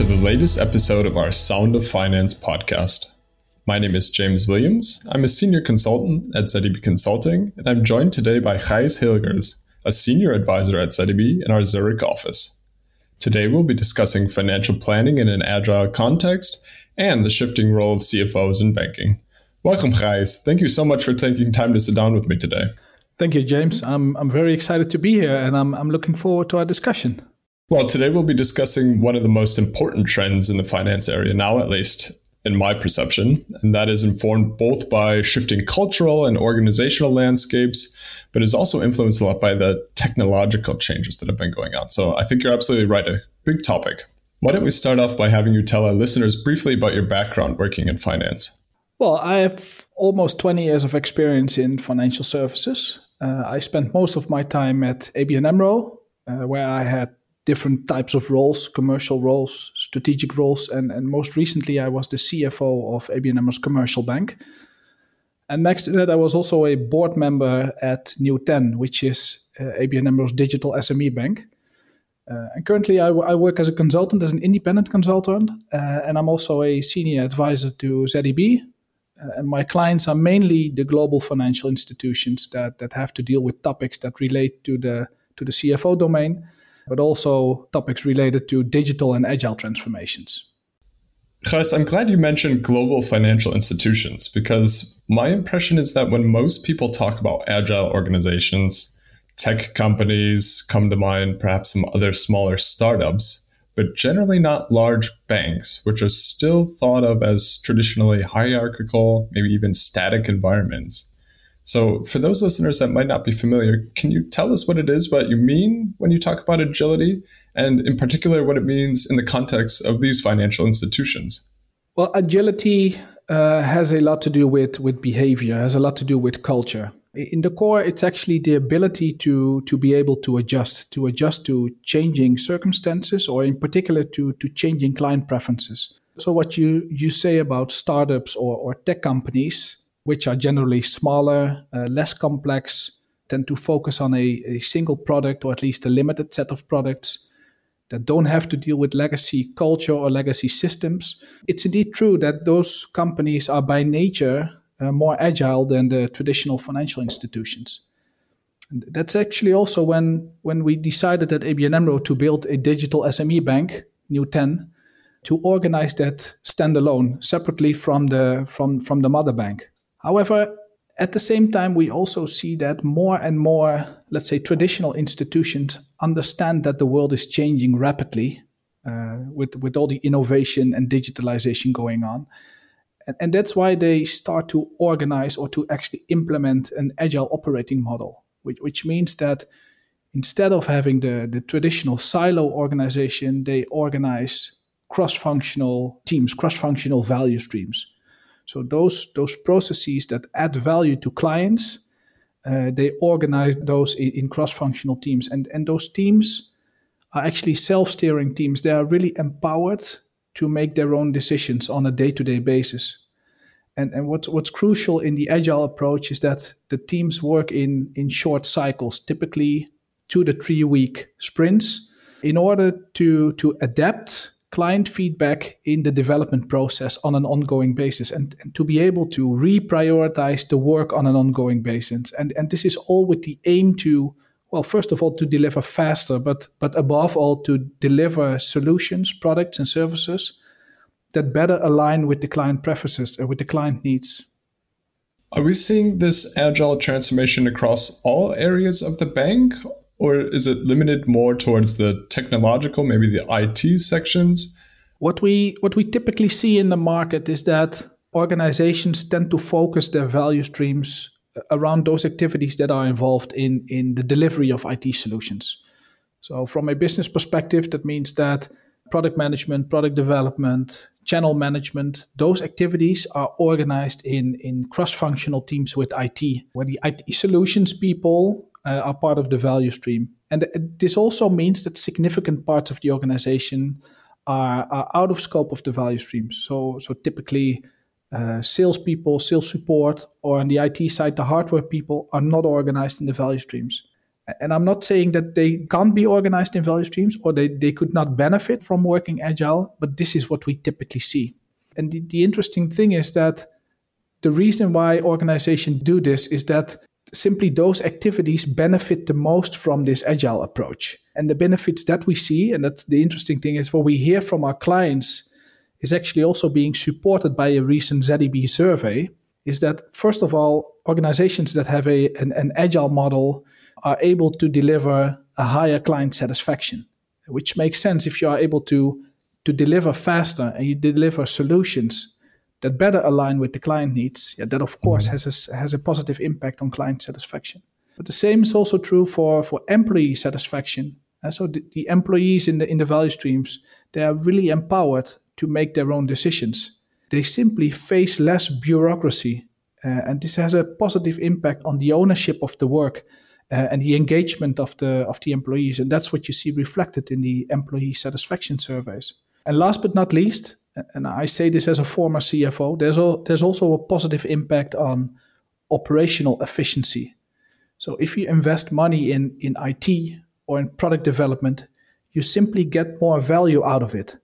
to the latest episode of our Sound of Finance podcast. My name is James Williams. I'm a senior consultant at zeb Consulting, and I'm joined today by Gijs Hilgers, a senior advisor at zeb in our Zurich office. Today, we'll be discussing financial planning in an agile context and the shifting role of CFOs in banking. Welcome, Gijs. Thank you so much for taking time to sit down with me today. Thank you, James. I'm, I'm very excited to be here and I'm, I'm looking forward to our discussion. Well, today we'll be discussing one of the most important trends in the finance area, now at least in my perception, and that is informed both by shifting cultural and organizational landscapes, but is also influenced a lot by the technological changes that have been going on. So I think you're absolutely right, a big topic. Why don't we start off by having you tell our listeners briefly about your background working in finance? Well, I have almost 20 years of experience in financial services. Uh, I spent most of my time at ABN AMRO, uh, where I had different types of roles, commercial roles, strategic roles, and, and most recently I was the CFO of ABN AMRO's commercial bank. And next to that, I was also a board member at New10, which is uh, ABN AMRO's digital SME bank. Uh, and currently, I, w- I work as a consultant, as an independent consultant, uh, and I'm also a senior advisor to zeb, uh, and my clients are mainly the global financial institutions that, that have to deal with topics that relate to the to the CFO domain, but also topics related to digital and agile transformations. Gijs, I'm glad you mentioned global financial institutions because my impression is that when most people talk about agile organizations, tech companies come to mind, perhaps some other smaller startups but generally not large banks, which are still thought of as traditionally hierarchical, maybe even static environments. So, for those listeners that might not be familiar, can you tell us what it is, what you mean when you talk about agility, and in particular, what it means in the context of these financial institutions? Well, agility uh, has a lot to do with, with behavior, has a lot to do with culture in the core it's actually the ability to to be able to adjust to adjust to changing circumstances or in particular to to changing client preferences so what you you say about startups or, or tech companies which are generally smaller uh, less complex tend to focus on a, a single product or at least a limited set of products that don't have to deal with legacy culture or legacy systems it's indeed true that those companies are by nature uh, more agile than the traditional financial institutions. And that's actually also when when we decided at ABN AMRO to build a digital SME bank, New 10, to organize that standalone, separately from the from from the mother bank. However, at the same time, we also see that more and more, let's say, traditional institutions understand that the world is changing rapidly uh, with with all the innovation and digitalization going on and, and that's why they start to organize or to actually implement an agile operating model, which, which means that instead of having the, the traditional silo organization, they organize cross-functional teams, cross-functional value streams. So those those processes that add value to clients, uh, they organize those in, in, cross-functional teams, and and those teams are actually self-steering teams. They are really empowered to make their own decisions on a day-to-day basis. And, and what's, what's crucial in the agile approach is that the teams work in, in short cycles, typically two to three week sprints, in order to, to adapt client feedback in the development process on an ongoing basis and, and to be able to reprioritize the work on an ongoing basis. And, and this is all with the aim to well, first of all, to deliver faster, but but above all, to deliver solutions, products, and services that better align with the client preferences and with the client needs. Are we seeing this agile transformation across all areas of the bank, or is it limited more towards the technological, maybe the IT sections? What we what we typically see in the market is that organizations tend to focus their value streams uh, around those activities that are involved in, in the delivery of IT solutions. So, from a business perspective, that means that product management, product development, channel management, those activities are organized in, in cross functional teams with IT, where the IT solutions people uh, are part of the value stream. And this also means that significant parts of the organization are, are out of scope of the value stream. So, so typically, uh, salespeople, sales support, or on the IT side, the hardware people are not organized in the value streams. And I'm not saying that they can't be organized in value streams or they, they could not benefit from working agile, but this is what we typically see. And the, the interesting thing is that the reason why organizations do this is that simply those activities benefit the most from this agile approach. And the benefits that we see, and that's the interesting thing is what we hear from our clients is actually also being supported by a recent zeb survey, is that first of all, organizations that have a, an, an agile model are able to deliver a higher client satisfaction, which makes sense if you are able to, to deliver faster and you deliver solutions that better align with the client needs. Yeah, that of course mm-hmm. has a, has a positive impact on client satisfaction. But the same is also true for, for employee satisfaction. And so the, the employees in the in the value streams, they are really empowered to make their own decisions. They simply face less bureaucracy. Uh, and this has a positive impact on the ownership of the work uh, and the engagement of the of the employees. And that's what you see reflected in the employee satisfaction surveys. And last but not least, and I say this as a former CFO, there's, there's also a positive impact on operational efficiency. So if you invest money in, in IT or in product development, you simply get more value out of it.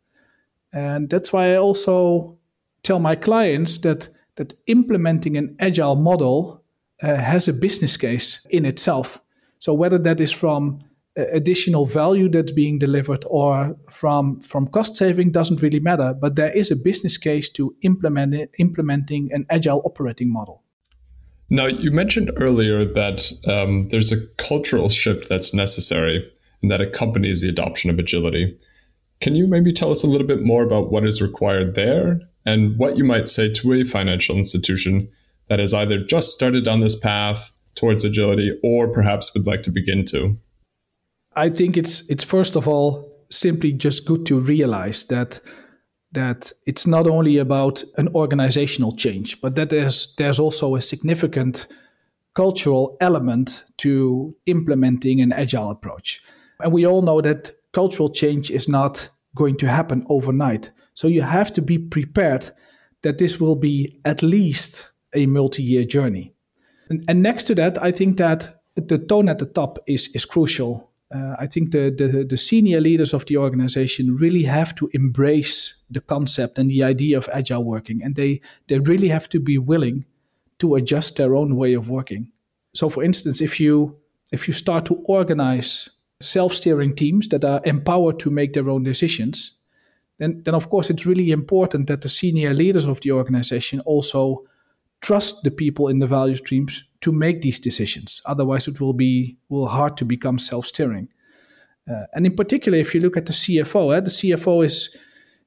And that's why I also tell my clients that that implementing an agile model uh, has a business case in itself. So whether that is from additional value that's being delivered or from from cost saving doesn't really matter, but there is a business case to implement it, implementing an agile operating model. Now, you mentioned earlier that um, there's a cultural shift that's necessary and that accompanies the adoption of agility. Can you maybe tell us a little bit more about what is required there and what you might say to a financial institution that has either just started on this path towards agility or perhaps would like to begin to? I think it's it's first of all simply just good to realize that that it's not only about an organizational change, but that there's there's also a significant cultural element to implementing an agile approach. And we all know that cultural change is not going to happen overnight. So you have to be prepared that this will be at least a multi-year journey. And, and next to that, I think that the tone at the top is, is crucial. Uh, I think the, the, the senior leaders of the organization really have to embrace the concept and the idea of agile working, and they they really have to be willing to adjust their own way of working. So, for instance, if you if you start to organize self-steering teams that are empowered to make their own decisions, then, then of course it's really important that the senior leaders of the organization also trust the people in the value streams to make these decisions. Otherwise, it will be will hard to become self-steering. Uh, and in particular, if you look at the CFO, eh, the CFO is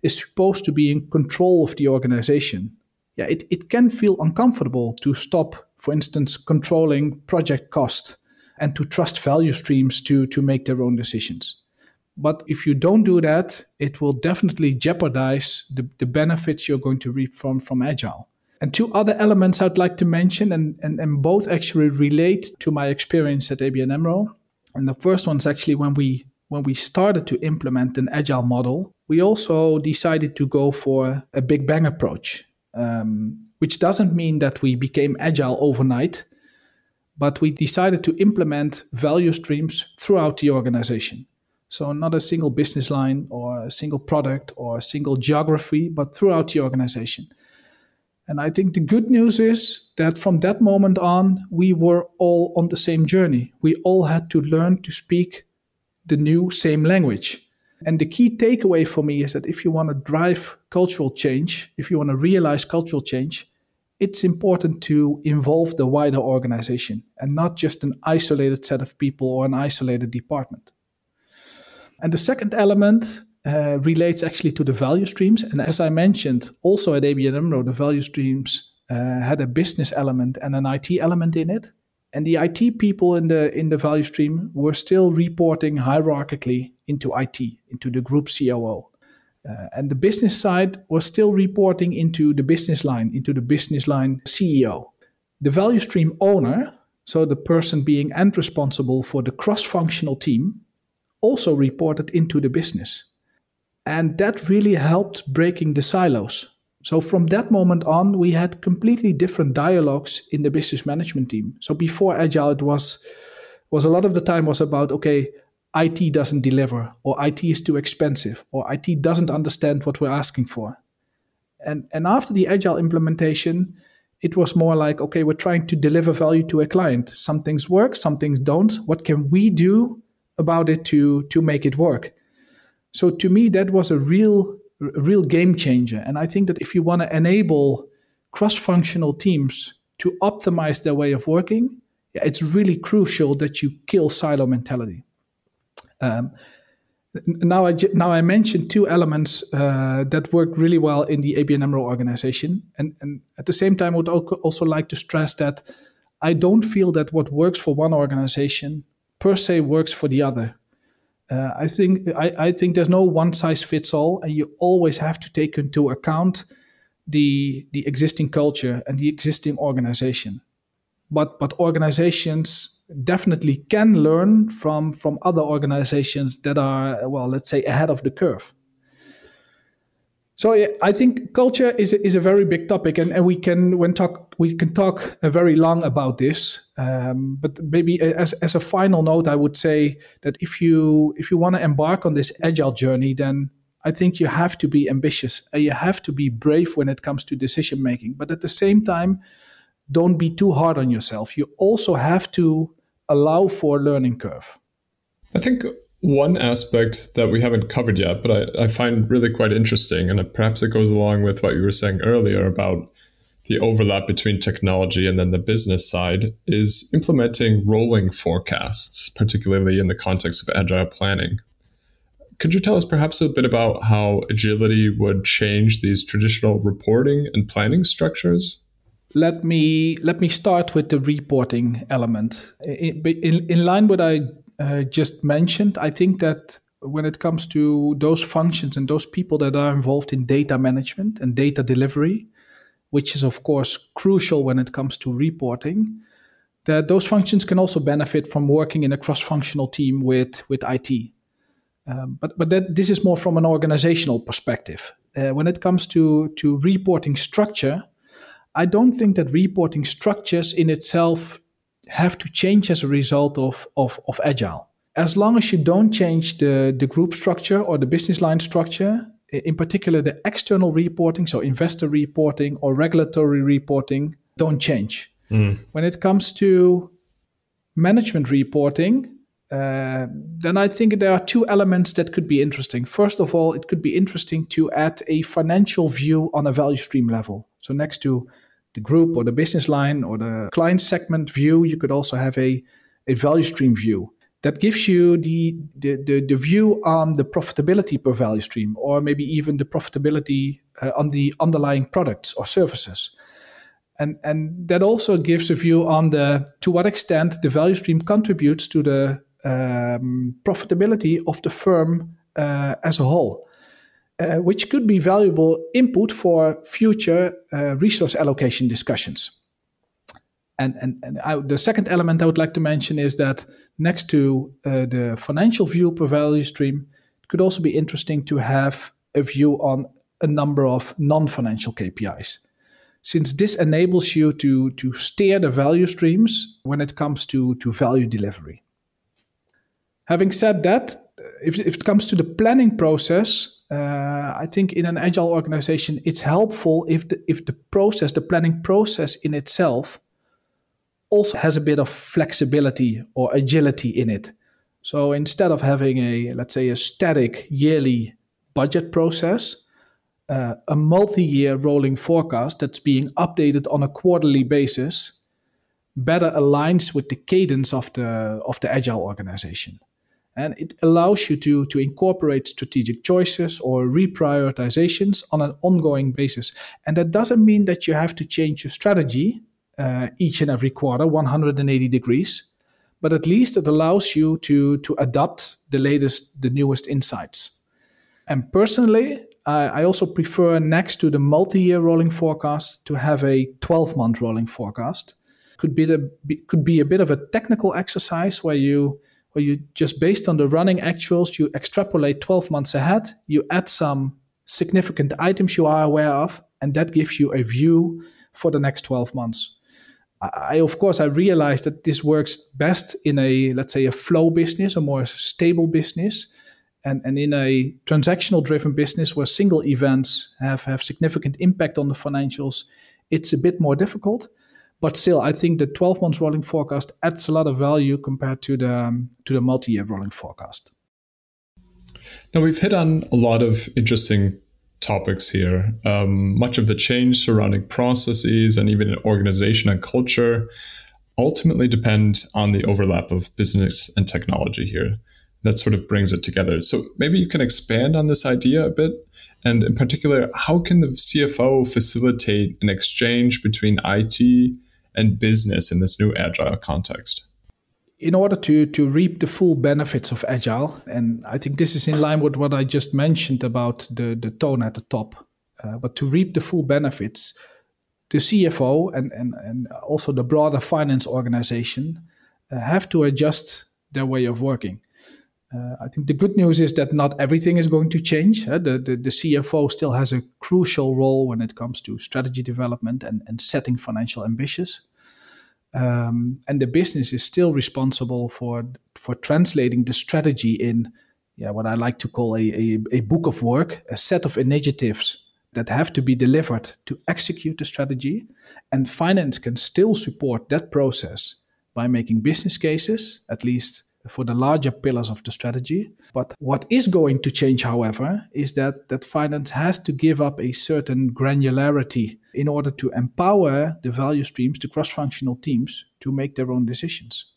is supposed to be in control of the organization. Yeah, it, it can feel uncomfortable to stop, for instance, controlling project cost and to trust value streams to, to make their own decisions. But if you don't do that, it will definitely jeopardize the, the benefits you're going to reap from, from Agile. And two other elements I'd like to mention, and, and, and both actually relate to my experience at ABN AMRO. And the first one's actually when we when we started to implement an agile model, we also decided to go for a big bang approach, um, which doesn't mean that we became agile overnight, but we decided to implement value streams throughout the organization. So, not a single business line or a single product or a single geography, but throughout the organization. And I think the good news is that from that moment on, we were all on the same journey. We all had to learn to speak the new same language. And the key takeaway for me is that if you want to drive cultural change, if you want to realize cultural change, it's important to involve the wider organization and not just an isolated set of people or an isolated department. And the second element uh, relates actually to the value streams. And as I mentioned, also at ABN AMRO, the value streams uh, had a business element and an IT element in it. And the IT people in the in the value stream were still reporting hierarchically into IT, into the group COO. Uh, and the business side was still reporting into the business line, into the business line CEO. The value stream owner, so the person being and responsible for the cross functional team, also reported into the business. And that really helped breaking the silos. So from that moment on, we had completely different dialogues in the business management team. So before Agile, it was was a lot of the time was about okay IT doesn't deliver or IT is too expensive or IT doesn't understand what we're asking for. And and after the agile implementation, it was more like okay, we're trying to deliver value to a client. Some things work, some things don't. What can we do about it to to make it work? So to me that was a real a real game changer and I think that if you want to enable cross-functional teams to optimize their way of working, it's really crucial that you kill silo mentality. Um, now I now I mentioned two elements uh, that work really well in the ABN AMRO organization, and and at the same time, I would also like to stress that I don't feel that what works for one organization per se works for the other. Uh, I think I, I think there's no one size fits all, and you always have to take into account the the existing culture and the existing organization. But but organizations definitely can learn from from other organizations that are well let's say ahead of the curve so i think culture is a, is a very big topic and, and we can when talk we can talk very long about this. Um, but maybe as, as a final note i would say that if you if you want to embark on this agile journey then i think you have to be ambitious you have to be brave when it comes to decision making. But at the same time don't be too hard on yourself. You also have to allow for a learning curve? I think one aspect that we haven't covered yet, but I, I find really quite interesting, and perhaps it goes along with what you were saying earlier about the overlap between technology and then the business side, is implementing rolling forecasts, particularly in the context of agile planning. Could you tell us perhaps a bit about how agility would change these traditional reporting and planning structures? let me let me start with the reporting element. In, in, in line with I uh, just mentioned, I think that when it comes to those functions and those people that are involved in data management and data delivery, which is of course crucial when it comes to reporting, that those functions can also benefit from working in a cross-functional team with with IT. Um, but but that this is more from an organizational perspective. Uh, when it comes to to reporting structure, I don't think that reporting structures in itself have to change as a result of, of, of agile. As long as you don't change the, the group structure or the business line structure, in particular the external reporting, so investor reporting or regulatory reporting, don't change. Mm. When it comes to management reporting, uh, then I think there are two elements that could be interesting. First of all, it could be interesting to add a financial view on a value stream level. So next to the group or the business line or the client segment view, you could also have a, a value stream view that gives you the, the, the, the view on the profitability per value stream or maybe even the profitability uh, on the underlying products or services. And, and that also gives a view on the to what extent the value stream contributes to the um, profitability of the firm uh, as a whole. Uh, which could be valuable input for future uh, resource allocation discussions. And, and, and I, the second element I would like to mention is that next to uh, the financial view per value stream, it could also be interesting to have a view on a number of non-financial KPIs. Since this enables you to, to steer the value streams when it comes to, to value delivery. Having said that, if, if it comes to the planning process, uh, I think in an agile organization, it's helpful if the, if the process, the planning process in itself, also has a bit of flexibility or agility in it. So instead of having a, let's say, a static yearly budget process, uh, a multi year rolling forecast that's being updated on a quarterly basis better aligns with the cadence of the, of the agile organization and it allows you to, to incorporate strategic choices or reprioritizations on an ongoing basis. And that doesn't mean that you have to change your strategy uh, each and every quarter, 180 degrees, but at least it allows you to, to adopt the latest, the newest insights. And personally, I, I also prefer next to the multi year rolling forecast to have a 12 month rolling forecast. Could be, the, could be a bit of a technical exercise where you where you just based on the running actuals, you extrapolate 12 months ahead, you add some significant items you are aware of, and that gives you a view for the next 12 months. I, of course, I realized that this works best in a, let's say, a flow business, a more stable business. And, and in a transactional driven business where single events have, have significant impact on the financials, it's a bit more difficult. But still, I think the 12 months rolling forecast adds a lot of value compared to the, um, to the multi year rolling forecast. Now, we've hit on a lot of interesting topics here. Um, much of the change surrounding processes and even organization and culture ultimately depend on the overlap of business and technology here. That sort of brings it together. So maybe you can expand on this idea a bit. And in particular, how can the CFO facilitate an exchange between IT and business in this new agile context? in order to to reap the full benefits of agile and i think this is in line with what i just mentioned about the the tone at the top uh, but to reap the full benefits the cfo and and, and also the broader finance organization uh, have to adjust their way of working uh, I think the good news is that not everything is going to change. The, the, the, CFO still has a crucial role when it comes to strategy development and, and setting financial ambitions. Um, and the business is still responsible for for translating the strategy in yeah what I like to call a, a, a book of work, a set of initiatives that have to be delivered to execute the strategy. And finance can still support that process by making business cases, at least for the larger pillars of the strategy. But what is going to change, however, is that, that finance has to give up a certain granularity in order to empower the value streams, the cross-functional teams, to make their own decisions.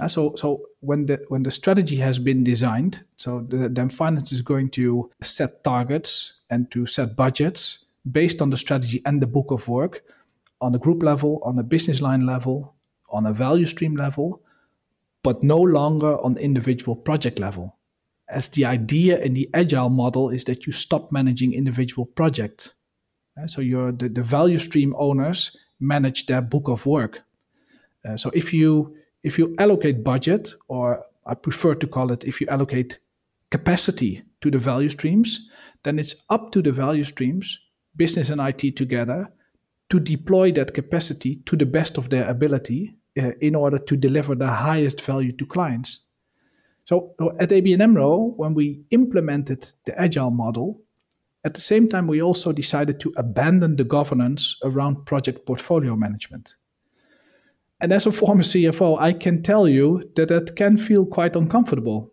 Uh, so, so when the when the strategy has been designed, so the, then finance is going to set targets and to set budgets based on the strategy and the book of work on a group level, on a business line level, on a value stream level, but no longer on individual project level. As the idea in the agile model is that you stop managing individual projects. Uh, so your the, the value stream owners manage their book of work. Uh, so if you if you allocate budget, or I prefer to call it if you allocate capacity to the value streams, then it's up to the value streams, business and IT together, to deploy that capacity to the best of their ability uh, in order to deliver the highest value to clients. So at ABN AMRO, when we implemented the agile model, at the same time, we also decided to abandon the governance around project portfolio management. And as a former CFO, I can tell you that that can feel quite uncomfortable.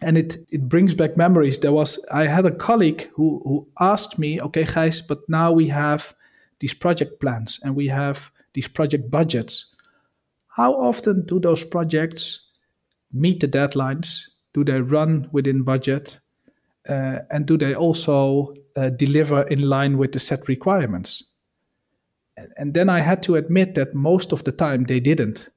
And it, it brings back memories. There was I had a colleague who, who asked me, okay, guys, but now we have these project plans and we have these project budgets. How often do those projects meet the deadlines? Do they run within budget? Uh, and do they also uh, deliver in line with the set requirements? And, then I had to admit that most of the time they didn't.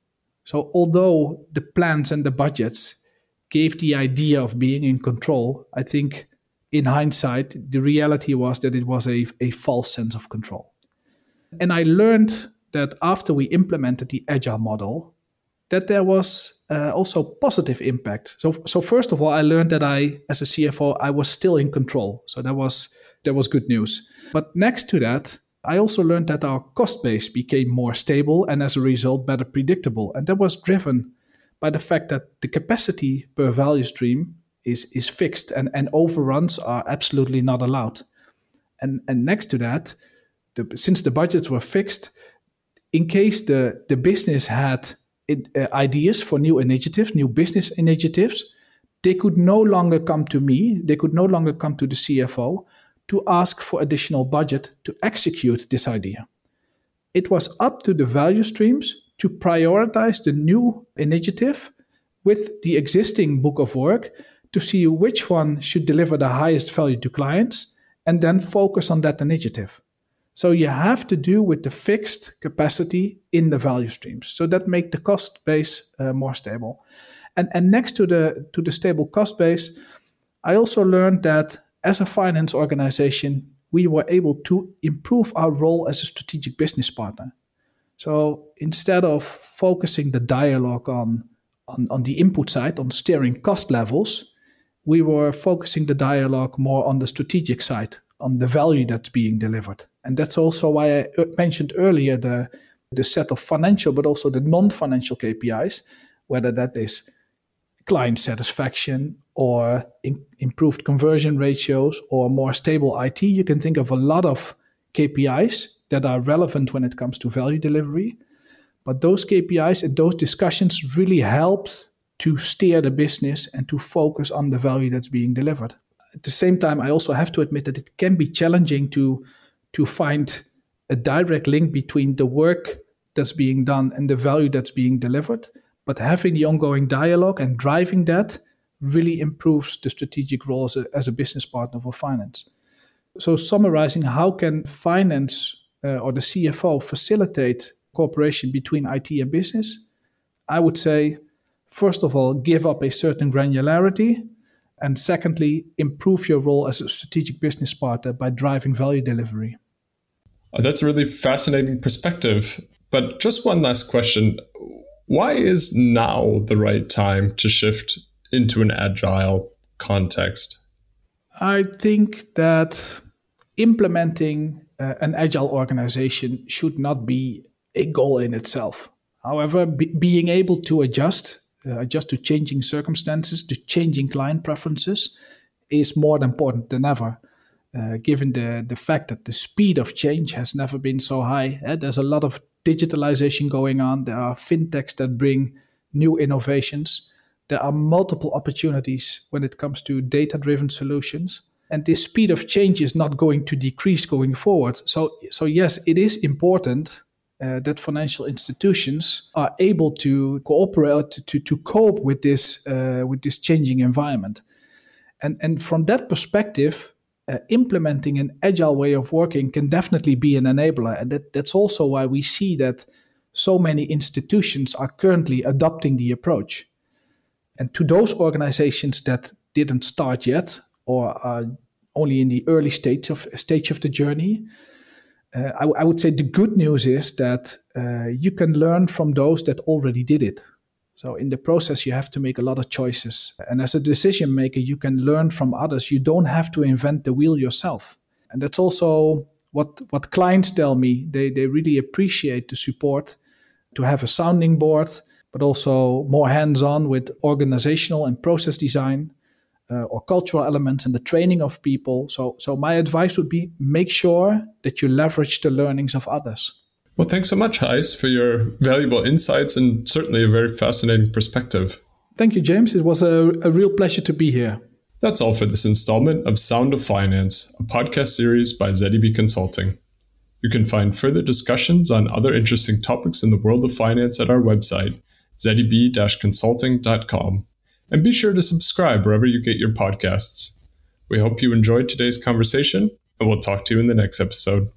So, although the plans and the budgets gave the idea of being in control, I think in hindsight, the reality was that it was a, a false sense of control. And I learned that after we implemented the agile model, that there was uh, also positive impact. So, so first of all, I learned that I, as a CFO, I was still in control. So that was that was good news. But next to that, I also learned that our cost base became more stable and, as a result, better predictable. And that was driven by the fact that the capacity per value stream is is fixed, and and overruns are absolutely not allowed. And and next to that, the, since the budgets were fixed, in case the, the business had it, uh, ideas for new initiatives, new business initiatives, they could no longer come to me, they could no longer come to the CFO to ask for additional budget to execute this idea. It was up to the value streams to prioritize the new initiative with the existing book of work to see which one should deliver the highest value to clients and then focus on that initiative. So you have to do with the fixed capacity in the value streams. So that make the cost base uh, more stable. And, and next to the to the stable cost base, I also learned that as a finance organization, we were able to improve our role as a strategic business partner. So instead of focusing the dialogue on, on, on the input side, on steering cost levels, we were focusing the dialogue more on the strategic side, on the value that's being delivered. And that's also why I uh, mentioned earlier the, the set of financial but also the non financial KPIs, whether that is client satisfaction or in, improved conversion ratios or more stable IT. You can think of a lot of KPIs that are relevant when it comes to value delivery. But those KPIs and those discussions really helped to steer the business and to focus on the value that's being delivered. At the same time, I also have to admit that it can be challenging to, to find a direct link between the work that's being done and the value that's being delivered. But having the ongoing dialogue and driving that really improves the strategic role as a, as a business partner for finance. So, summarizing, how can finance uh, or the CFO facilitate cooperation between IT and business? I would say, first of all, give up a certain granularity. And secondly, improve your role as a strategic business partner by driving value delivery. Uh, that's a really fascinating perspective. But just one last question why is now the right time to shift into an agile context? I think that implementing uh, an agile organization should not be a goal in itself. However, be, being able to adjust, uh, adjust to changing circumstances, to changing client preferences, is more important than ever. Uh, given the, the fact that the speed of change has never been so high, uh, there's a lot of digitalization going on. There are fintechs that bring new innovations. There are multiple opportunities when it comes to data driven solutions. And this speed of change is not going to decrease going forward. So, so yes, it is important uh, that financial institutions are able to cooperate to, to, to cope with this uh, with this changing environment. And, and from that perspective, uh, implementing an agile way of working can definitely be an enabler. And that, that's also why we see that so many institutions are currently adopting the approach. And to those organizations that didn't start yet or are only in the early stage of stage of the journey, uh, I, would say the good news is that uh, you can learn from those that already did it. So in the process, you have to make a lot of choices. And as a decision maker, you can learn from others. You don't have to invent the wheel yourself. And that's also what, what clients tell me. They, they really appreciate the support to have a sounding board, but also more hands on with organizational and process design. Uh, or cultural elements and the training of people. So, so my advice would be make sure that you leverage the learnings of others. Well, thanks so much, Gijs, for your valuable insights and certainly a very fascinating perspective. Thank you, James. It was a, a real pleasure to be here. That's all for this installment of Sound of Finance, a podcast series by zeb Consulting. You can find further discussions on other interesting topics in the world of finance at our website, zeb-consulting.com. And be sure to subscribe wherever you get your podcasts. We hope you enjoyed today's conversation, and we'll talk to you in the next episode.